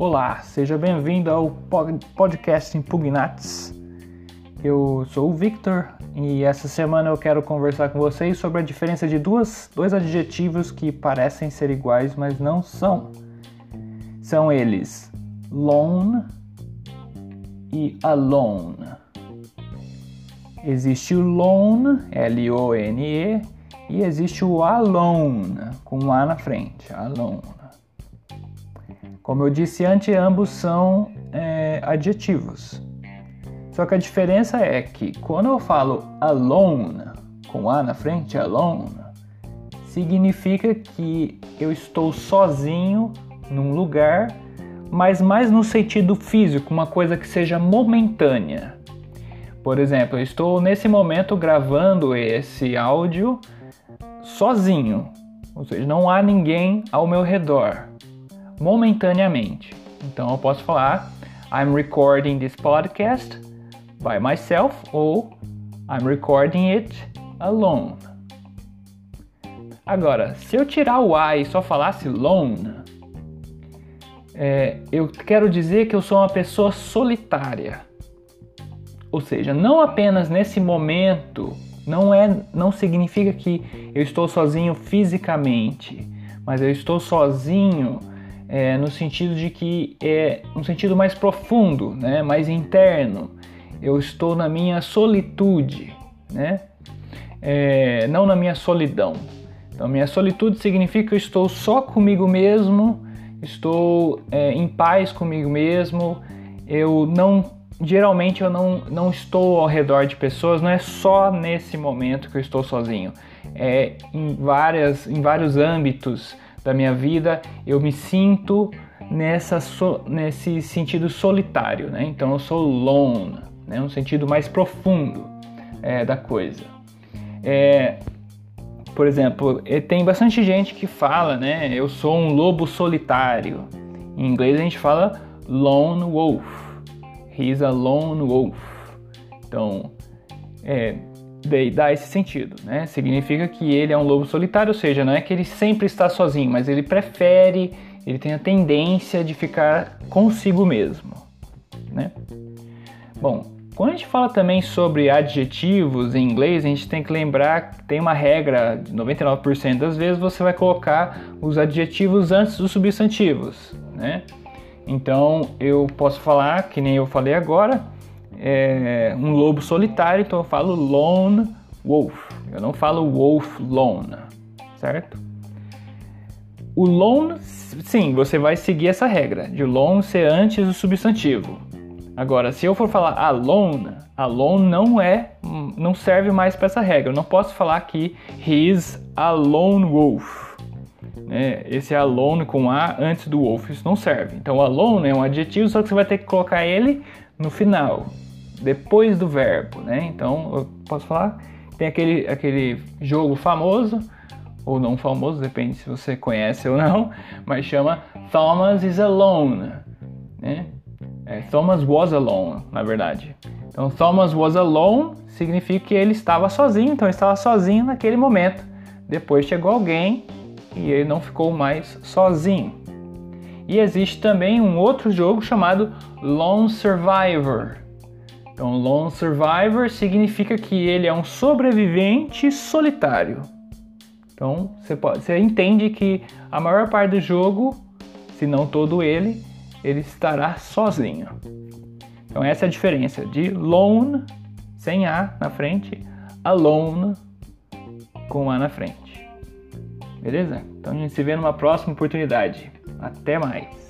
Olá, seja bem-vindo ao podcast Impugnates. Eu sou o Victor e essa semana eu quero conversar com vocês sobre a diferença de duas, dois adjetivos que parecem ser iguais, mas não são. São eles lone e alone. Existe o lone, L-O-N-E, e existe o alone, com um A na frente, alone. Como eu disse antes, ambos são é, adjetivos. Só que a diferença é que quando eu falo alone, com A na frente, alone, significa que eu estou sozinho num lugar, mas mais no sentido físico, uma coisa que seja momentânea. Por exemplo, eu estou nesse momento gravando esse áudio sozinho, ou seja, não há ninguém ao meu redor, momentaneamente. Então eu posso falar I'm recording this podcast by myself ou I'm recording it alone. Agora, se eu tirar o I e só falasse lone, é, eu quero dizer que eu sou uma pessoa solitária. Ou seja, não apenas nesse momento não é, não significa que eu estou sozinho fisicamente, mas eu estou sozinho é, no sentido de que é um sentido mais profundo, né, mais interno. Eu estou na minha solitude, né, é, não na minha solidão. Então, minha solitude significa que eu estou só comigo mesmo, estou é, em paz comigo mesmo. Eu não geralmente eu não, não estou ao redor de pessoas, não é só nesse momento que eu estou sozinho. É em, várias, em vários âmbitos da minha vida eu me sinto nessa, so, nesse sentido solitário, né? Então eu sou lone, né? um sentido mais profundo é, da coisa. É, por exemplo, tem bastante gente que fala, né? Eu sou um lobo solitário. Em inglês a gente fala lone wolf. He's a lone wolf. Então, é, dá esse sentido, né? Significa que ele é um lobo solitário, ou seja, não é que ele sempre está sozinho, mas ele prefere, ele tem a tendência de ficar consigo mesmo, né? Bom, quando a gente fala também sobre adjetivos em inglês, a gente tem que lembrar que tem uma regra, 99% das vezes você vai colocar os adjetivos antes dos substantivos, né? Então eu posso falar, que nem eu falei agora, é um lobo solitário, então eu falo lone wolf. Eu não falo wolf lone, certo? O lone, sim, você vai seguir essa regra de lone ser antes do substantivo. Agora, se eu for falar alone, alone não é, não serve mais para essa regra. Eu não posso falar que he's a lone wolf né? Esse alone com A antes do wolf, isso não serve. Então, alone é um adjetivo, só que você vai ter que colocar ele no final, depois do verbo, né? Então, eu posso falar, tem aquele, aquele jogo famoso, ou não famoso, depende se você conhece ou não, mas chama Thomas is alone, né? É, Thomas was alone, na verdade. Então, Thomas was alone significa que ele estava sozinho, então ele estava sozinho naquele momento. Depois chegou alguém e ele não ficou mais sozinho. E existe também um outro jogo chamado Lone Survivor. Então, Lone Survivor significa que ele é um sobrevivente solitário. Então, você, pode, você entende que a maior parte do jogo, se não todo ele, ele estará sozinho. Então, essa é a diferença de lone, sem A na frente, alone, com A na frente. Beleza? Então a gente se vê numa próxima oportunidade. Até mais!